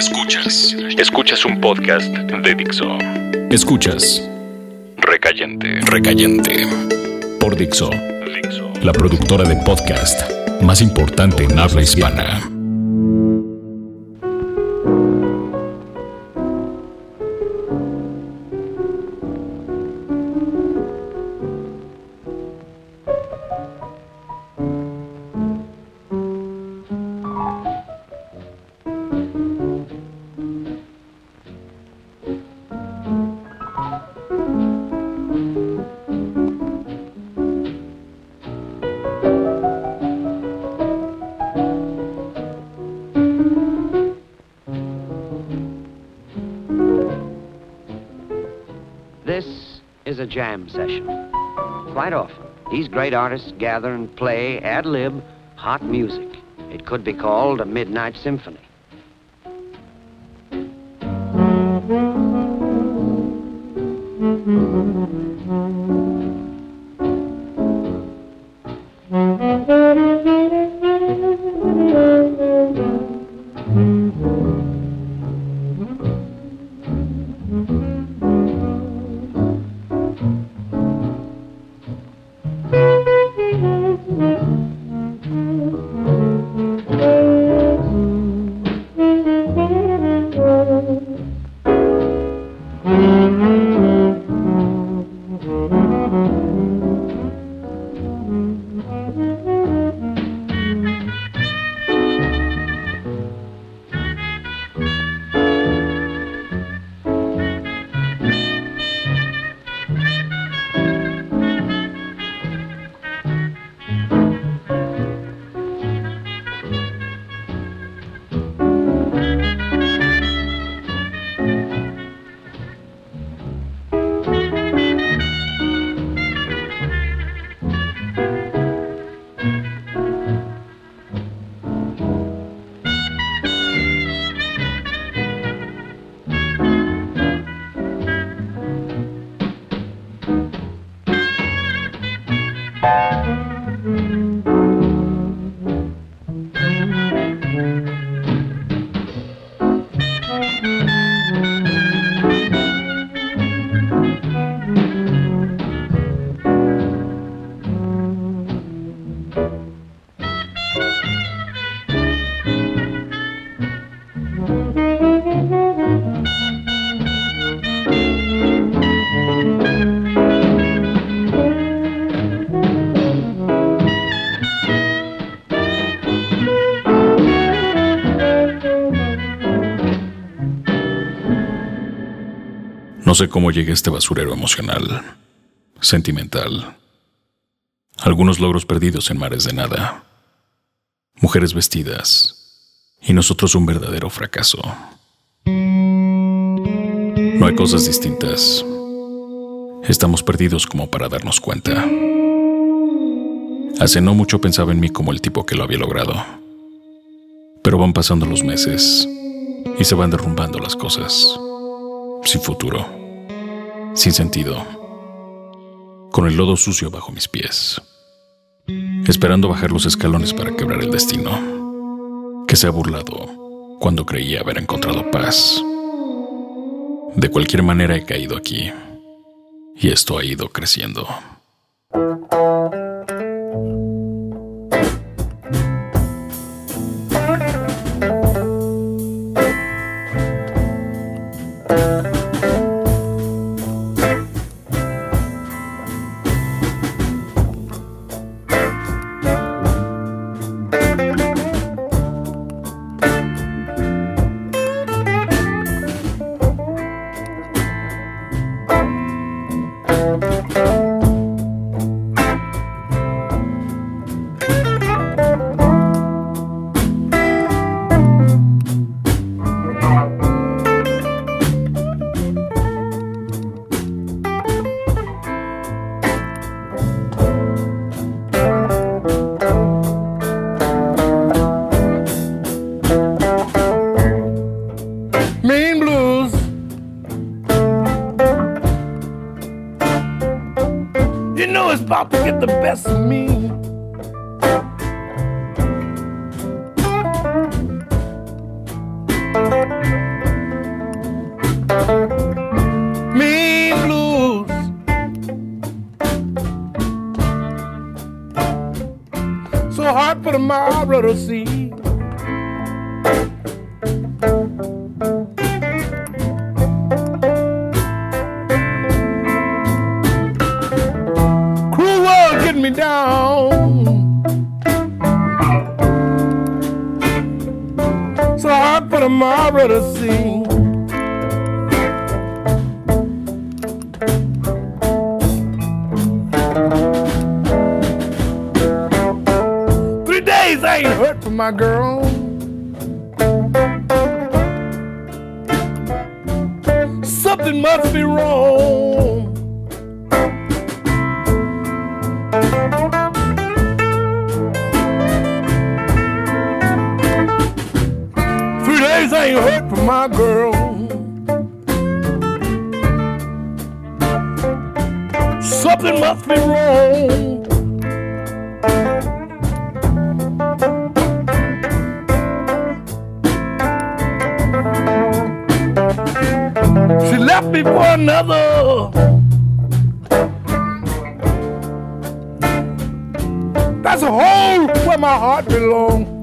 Escuchas. Escuchas un podcast de Dixo. Escuchas. Recayente. Recayente. Por Dixo. Dixo. La productora de podcast más importante en habla hispana. Great artists gather and play ad lib hot music. It could be called a midnight symphony. No sé cómo llegué a este basurero emocional, sentimental. Algunos logros perdidos en mares de nada. Mujeres vestidas. Y nosotros un verdadero fracaso. No hay cosas distintas. Estamos perdidos como para darnos cuenta. Hace no mucho pensaba en mí como el tipo que lo había logrado. Pero van pasando los meses y se van derrumbando las cosas. Sin futuro sin sentido, con el lodo sucio bajo mis pies, esperando bajar los escalones para quebrar el destino, que se ha burlado cuando creía haber encontrado paz. De cualquier manera he caído aquí, y esto ha ido creciendo. About to get the best of me. Mean blues. So hard for the Mara to see. That's a hole where my heart belongs.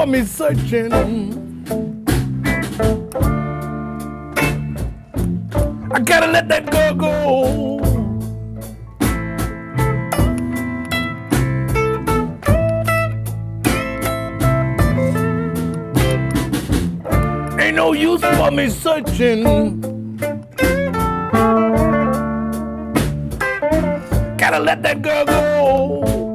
For me searching. I gotta let that girl go. Ain't no use for me searching. Gotta let that girl go.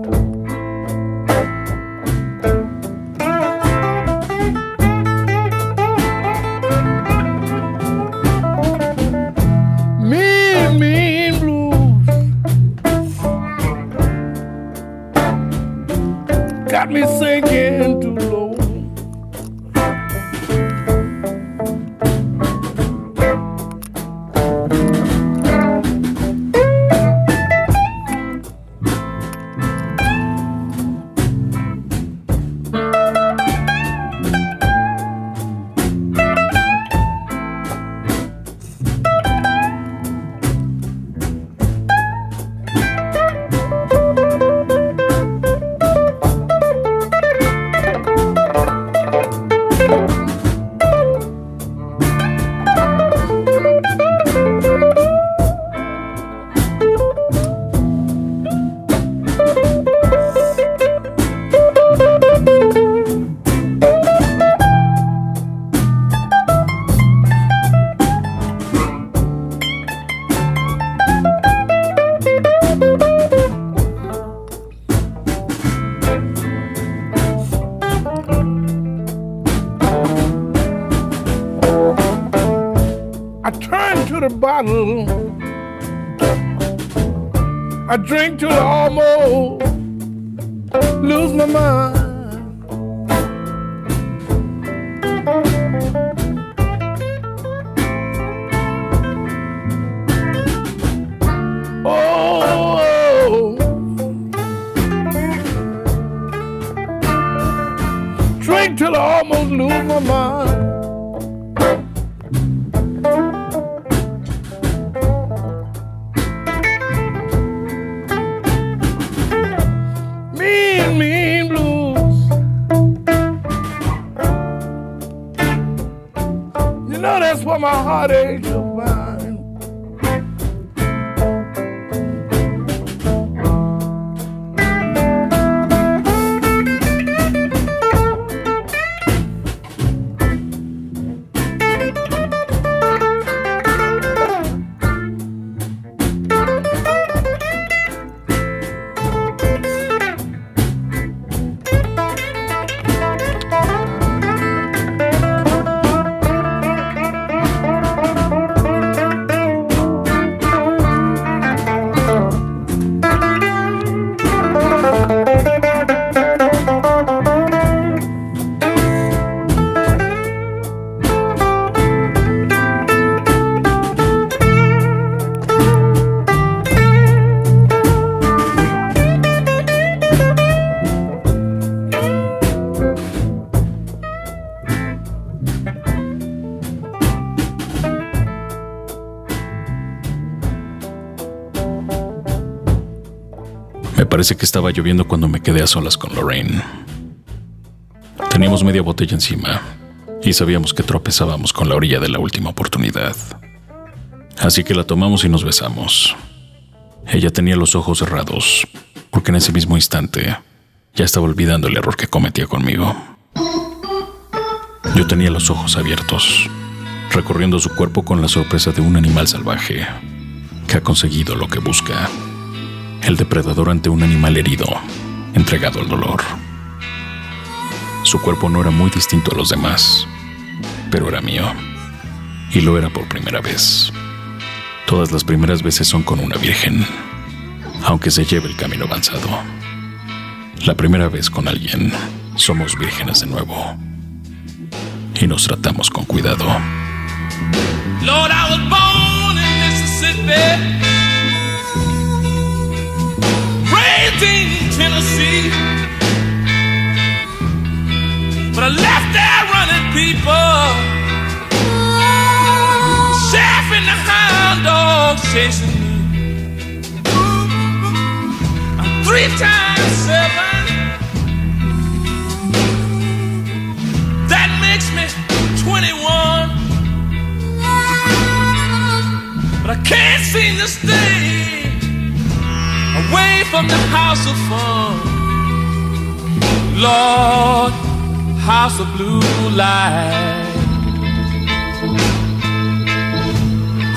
Got me sinking drink till I almost lose my mind. Oh, drink till I almost lose my mind. Me parece que estaba lloviendo cuando me quedé a solas con Lorraine. Teníamos media botella encima y sabíamos que tropezábamos con la orilla de la última oportunidad. Así que la tomamos y nos besamos. Ella tenía los ojos cerrados, porque en ese mismo instante ya estaba olvidando el error que cometía conmigo. Yo tenía los ojos abiertos, recorriendo su cuerpo con la sorpresa de un animal salvaje que ha conseguido lo que busca. El depredador ante un animal herido, entregado al dolor. Su cuerpo no era muy distinto a los demás, pero era mío. Y lo era por primera vez. Todas las primeras veces son con una virgen, aunque se lleve el camino avanzado. La primera vez con alguien, somos vírgenes de nuevo. Y nos tratamos con cuidado. Lord, I was born in Mississippi, in Tennessee, but I left there running people, chef and the hound dogs chasing me. I'm three times seven. That makes me 21. But I can't seem to stay away from the house of fun. Lord, house of blue light.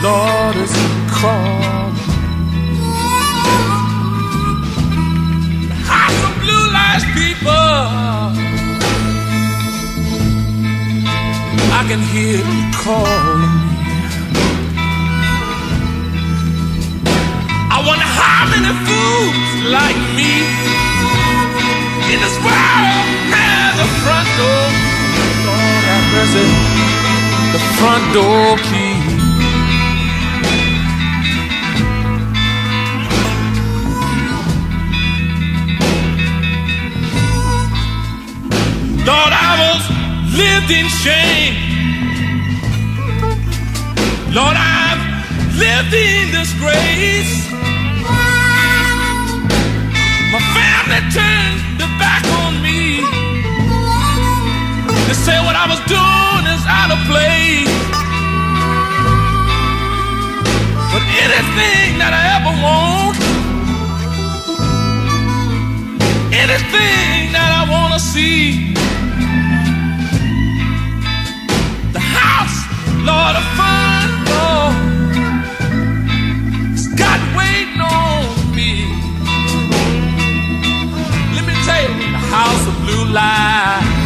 Lord, it's calm. House of blue lights, people. I can hear you calling wonder how many fools like me in this world have the front door. Lord have mercy, the front door key. Lord, I was lived in shame. Lord, I've lived in disgrace. Family turned their back on me. They say what I was doing is out of place. But anything that I ever want, anything that I want to see, the house, Lord, of fun, Lord, it's got waiting on blue light.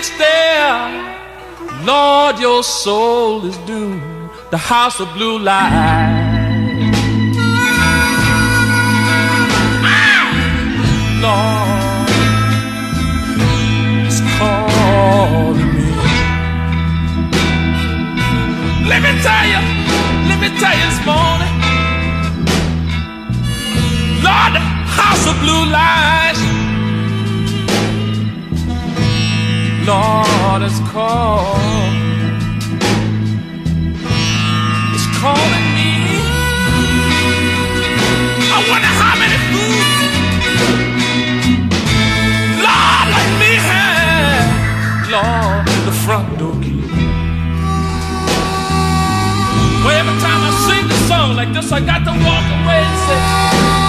Find there, Lord, your soul is doomed. The house of blue light. Lord, it's calling me. Let me tell you, let me tell you this morning. Lord, the house of blue lights. Lord, it's called. It's calling me. I wonder how many fools, Lord, like me have, Lord, the front door key. Well, every time I sing the song like this, I got to walk away and say,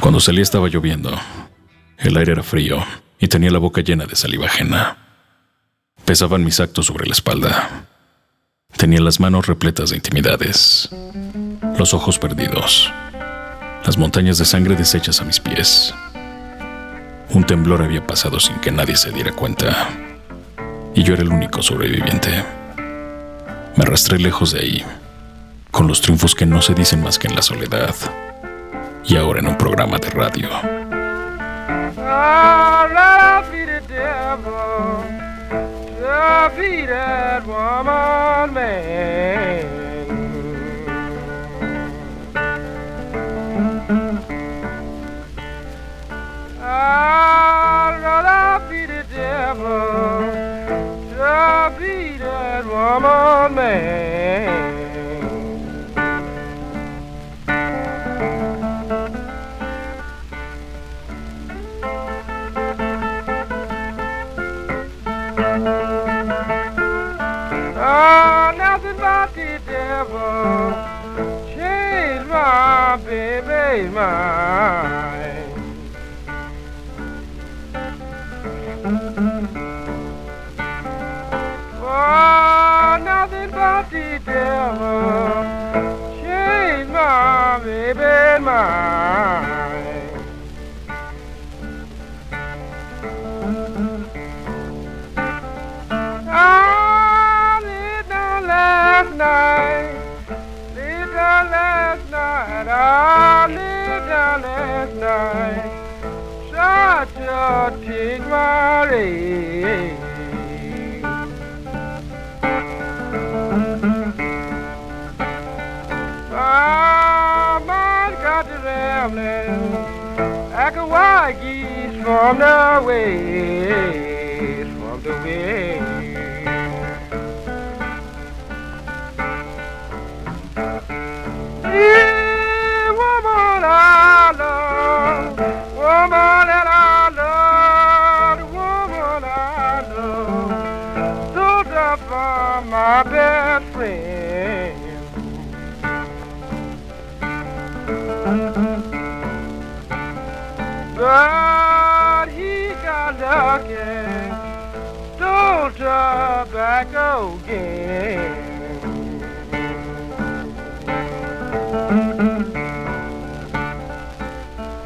Cuando salí estaba lloviendo. El aire era frío y tenía la boca llena de saliva ajena. Pesaban mis actos sobre la espalda. Tenía las manos repletas de intimidades, los ojos perdidos, las montañas de sangre deshechas a mis pies. Un temblor había pasado sin que nadie se diera cuenta, y yo era el único sobreviviente. Me arrastré lejos de ahí, con los triunfos que no se dicen más que en la soledad, y ahora en un programa de radio. Be that woman, man. Oh, Lord, be the devil. Be that woman, man. Oh, nothing but the devil. Change my baby mind. I laid down last night. Laid down last night. I laid down last night. Such a teen marriage. To rambling like a wild geese from the west, from the west. Yeah, woman I love, woman that I love, woman I love, so tough for my best friend. Tobacco again.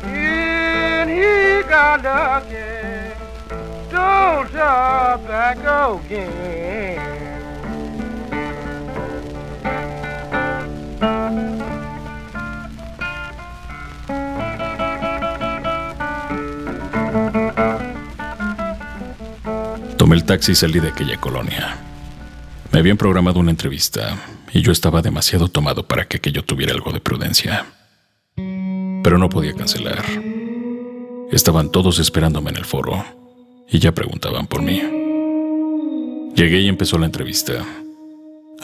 And he got lucky, stole tobacco again. Tomé el taxi y salí de aquella colonia. Me habían programado una entrevista y yo estaba demasiado tomado para que aquello tuviera algo de prudencia. Pero no podía cancelar. Estaban todos esperándome en el foro y ya preguntaban por mí. Llegué y empezó la entrevista.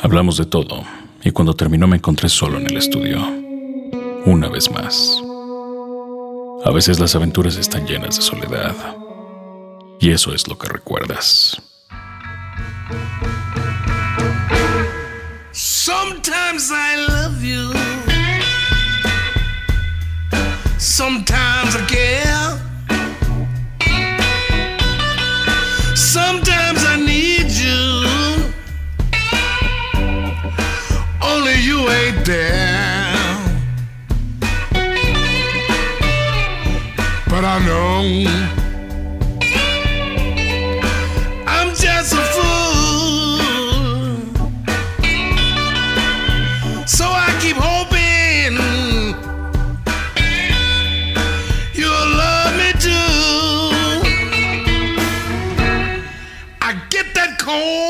Hablamos de todo y cuando terminó me encontré solo en el estudio. Una vez más. A veces las aventuras están llenas de soledad. Y eso es lo que recuerdas. Sometimes I love you. Sometimes I care. Sometimes I need you. Only you ain't there. But I know man.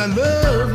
I love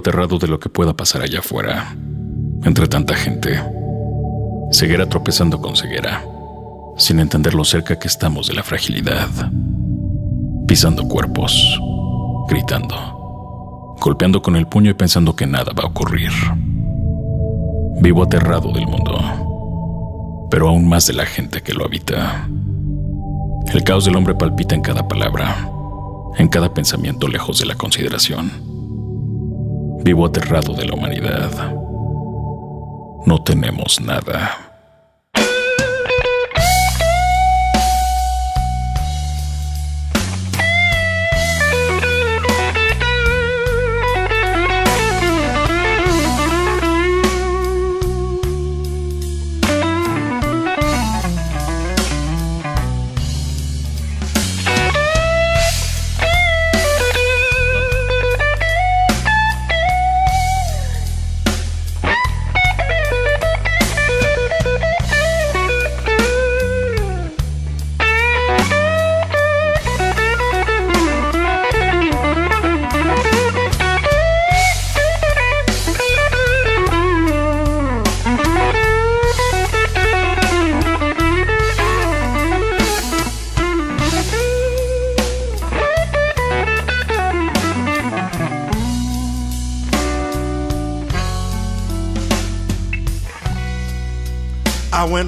aterrado de lo que pueda pasar allá afuera, entre tanta gente. Ceguera tropezando con ceguera, sin entender lo cerca que estamos de la fragilidad. Pisando cuerpos, gritando, golpeando con el puño y pensando que nada va a ocurrir. Vivo aterrado del mundo, pero aún más de la gente que lo habita. El caos del hombre palpita en cada palabra, en cada pensamiento lejos de la consideración. Vivo aterrado de la humanidad. No tenemos nada.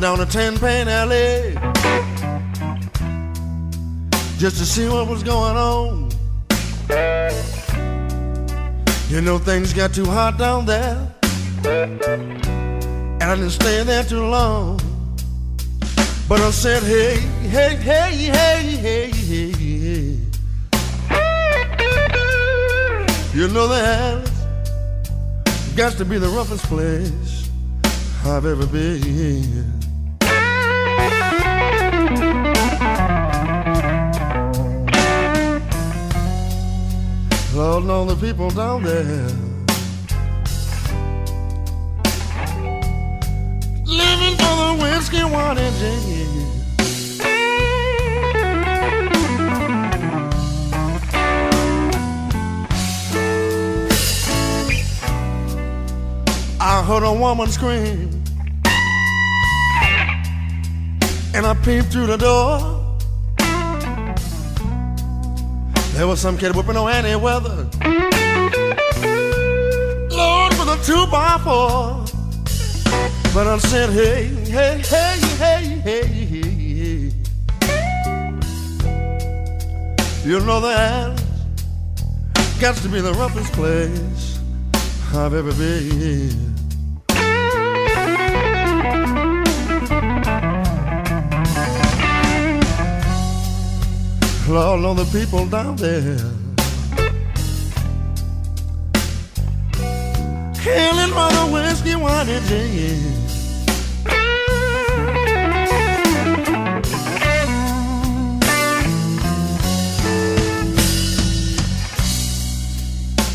Down to Tin Pan Alley just to see what was going on. You know things got too hot down there, and I didn't stay there too long. But I said, hey, hey, hey, hey, hey, hey, hey. You know that got to be the roughest place. I've ever been. Lord, know the people down there living for the whiskey, wine, and gin. I heard a woman scream, and I peeped through the door. There was some kid whipping on any weather. Lord, with a two by four. But I said, hey, hey, hey, hey, hey, hey. You know that got to be the roughest place I've ever been. Know the people down there. Hailing by the whiskey, wine, and gin.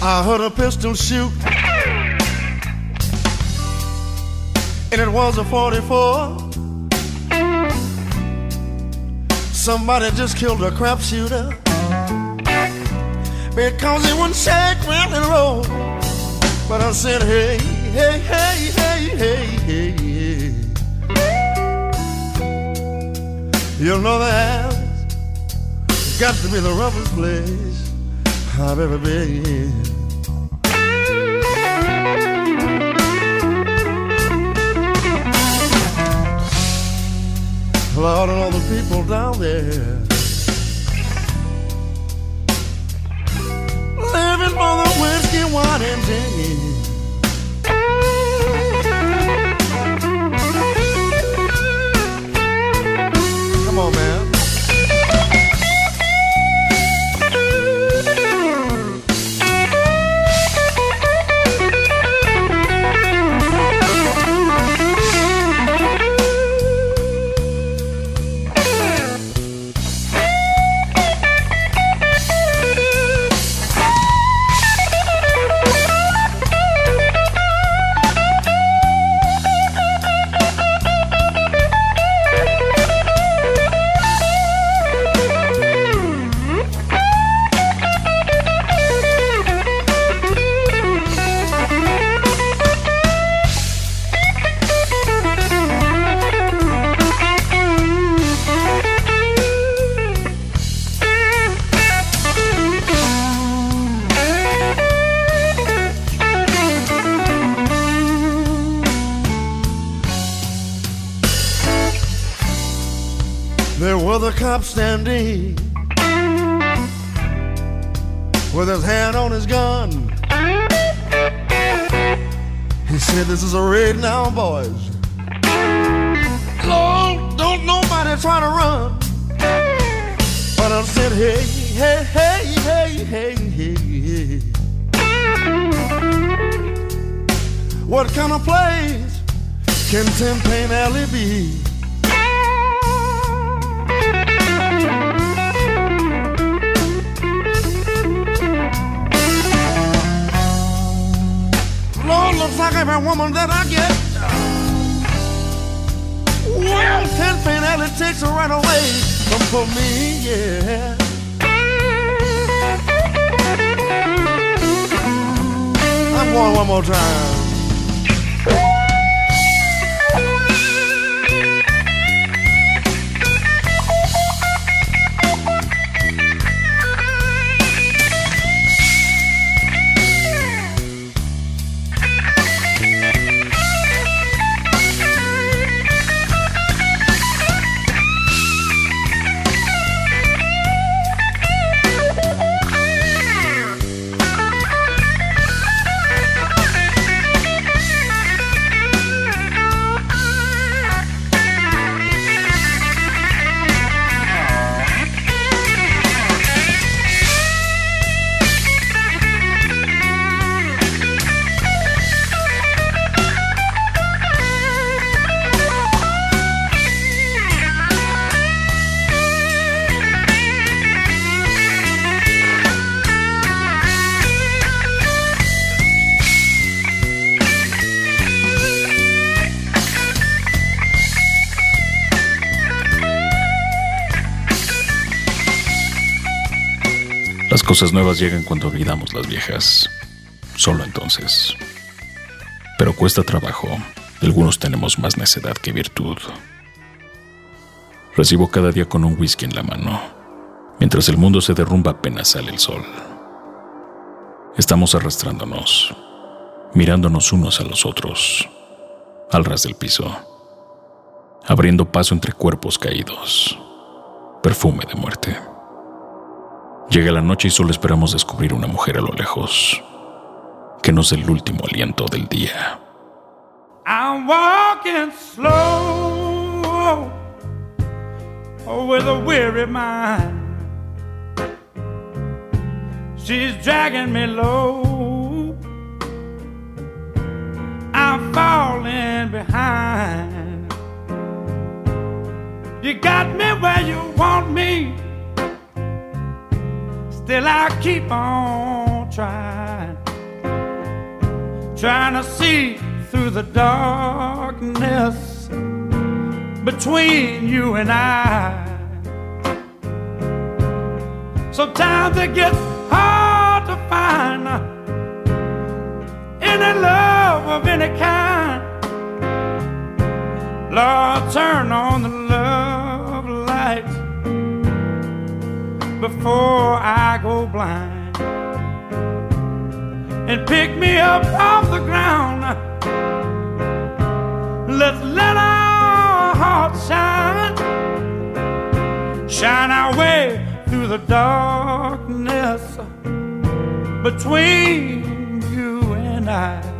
I heard a pistol shoot, and it was a 44. Somebody just killed a crap shooter because he wouldn't shake, round and roll. But I said, hey, hey, hey, hey, hey, hey, hey. You know that's got to be the roughest place I've ever been. Lord, and all the people down there living for the whiskey, wine, and gin. Cop standing with his hand on his gun. He said, This is a raid now, boys. Lord, don't nobody try to run. But I said, Hey, hey, hey, hey, hey, hey. What kind of place can Tim Alley be? Every woman that I get. Well, Pan Alley takes her right away from for me, yeah. I'm going one more time. Cosas nuevas llegan cuando olvidamos las viejas. Solo entonces. Pero cuesta trabajo. Algunos tenemos más necedad que virtud. Recibo cada día con un whisky en la mano. Mientras el mundo se derrumba apenas sale el sol. Estamos arrastrándonos, mirándonos unos a los otros, al ras del piso, abriendo paso entre cuerpos caídos. Perfume de muerte. Llega la noche y solo esperamos descubrir una mujer a lo lejos, que nos dé el último aliento del día. I'm walking slow with a weary mind. She's dragging me low. I'm falling behind. You got me where you want me. Still, I keep on trying. Trying to see through the darkness between you and I. Sometimes it gets hard to find any love of any kind. Lord, turn on the before I go blind and pick me up off the ground. Let's let our hearts shine, shine our way through the darkness between you and I.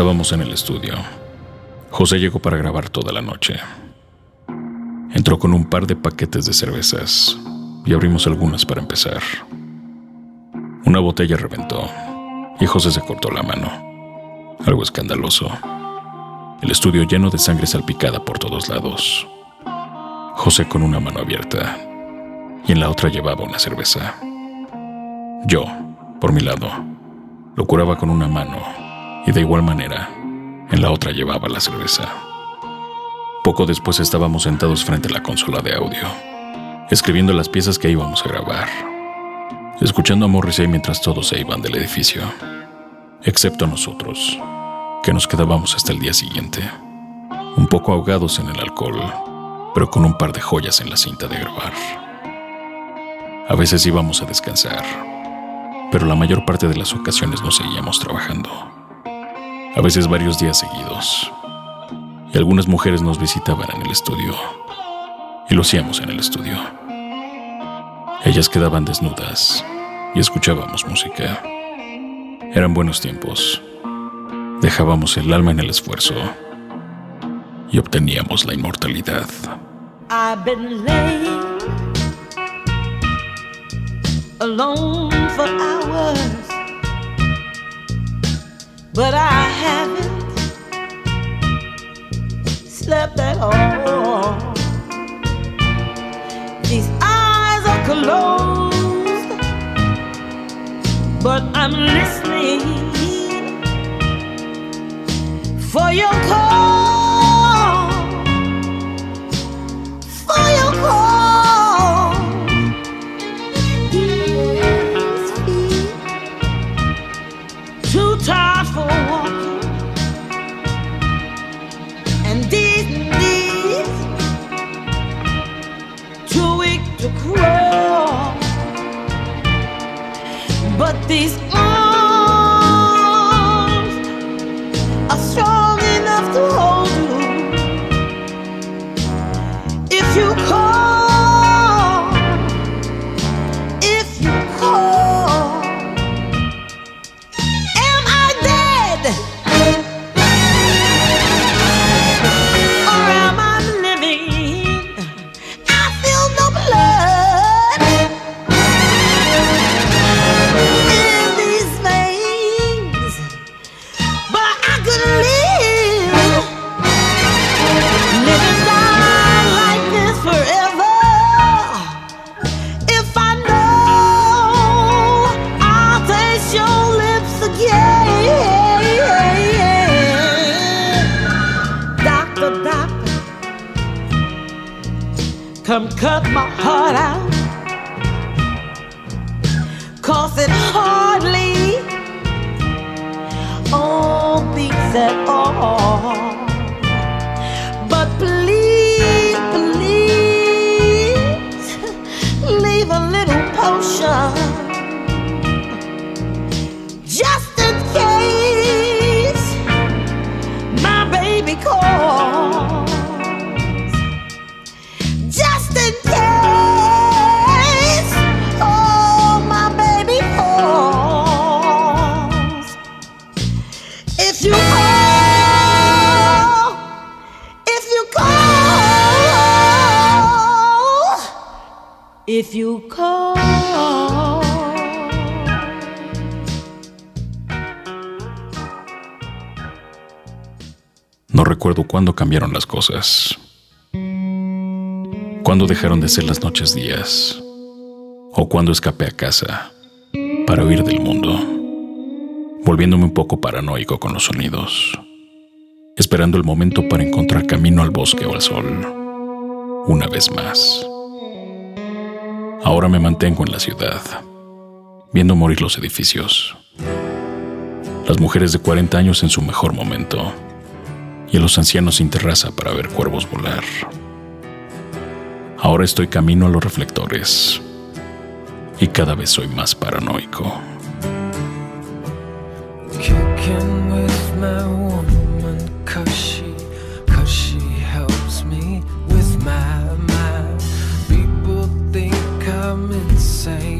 Estábamos en el estudio. José llegó para grabar toda la noche. Entró con un par de paquetes de cervezas y abrimos algunas para empezar. Una botella reventó y José se cortó la mano. Algo escandaloso. El estudio lleno de sangre salpicada por todos lados. José con una mano abierta y en la otra llevaba una cerveza. Yo, por mi lado, lo curaba con una mano y de igual manera, en la otra llevaba la cerveza. Poco después estábamos sentados frente a la consola de audio, escribiendo las piezas que íbamos a grabar, escuchando a Morrissey mientras todos se iban del edificio, excepto nosotros, que nos quedábamos hasta el día siguiente, un poco ahogados en el alcohol, pero con un par de joyas en la cinta de grabar. A veces íbamos a descansar, pero la mayor parte de las ocasiones nos seguíamos trabajando a veces varios días seguidos. Y algunas mujeres nos visitaban en el estudio. Y lo hacíamos en el estudio. Ellas quedaban desnudas y escuchábamos música. Eran buenos tiempos. Dejábamos el alma en el esfuerzo y obteníamos la inmortalidad. I've been for hours. But I haven't slept at all. These eyes are closed, but I'm listening for your call. No recuerdo cuándo cambiaron las cosas. Cuándo dejaron de ser las noches días. O cuándo escapé a casa para huir del mundo. Volviéndome un poco paranoico con los sonidos. Esperando el momento para encontrar camino al bosque o al sol. Una vez más. Ahora me mantengo en la ciudad. Viendo morir los edificios. Las mujeres de 40 años en su mejor momento y a los ancianos sin terraza para ver cuervos volar. Ahora estoy camino a los reflectores y cada vez soy más paranoico. I'm insane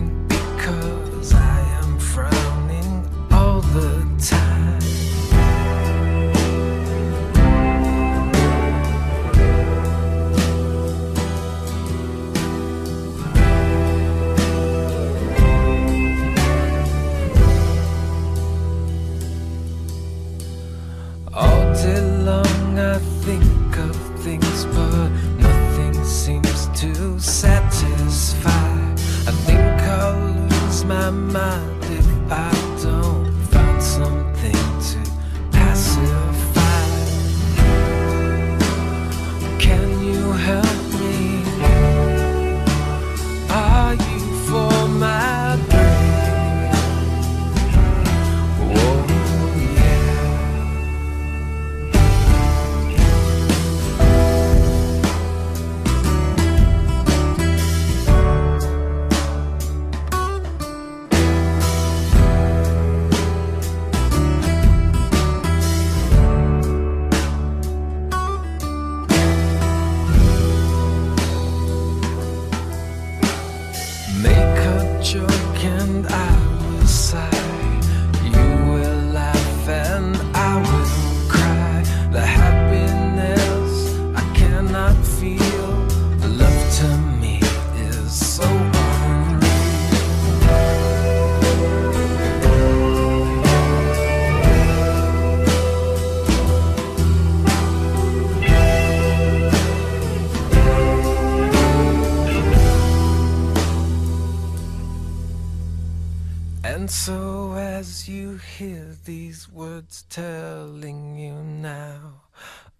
So, as you hear these words telling you now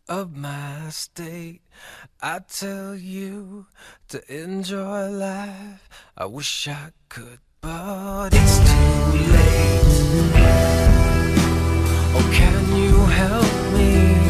of my state, I tell you to enjoy life. I wish I could, but it's too late. Oh, can you help me?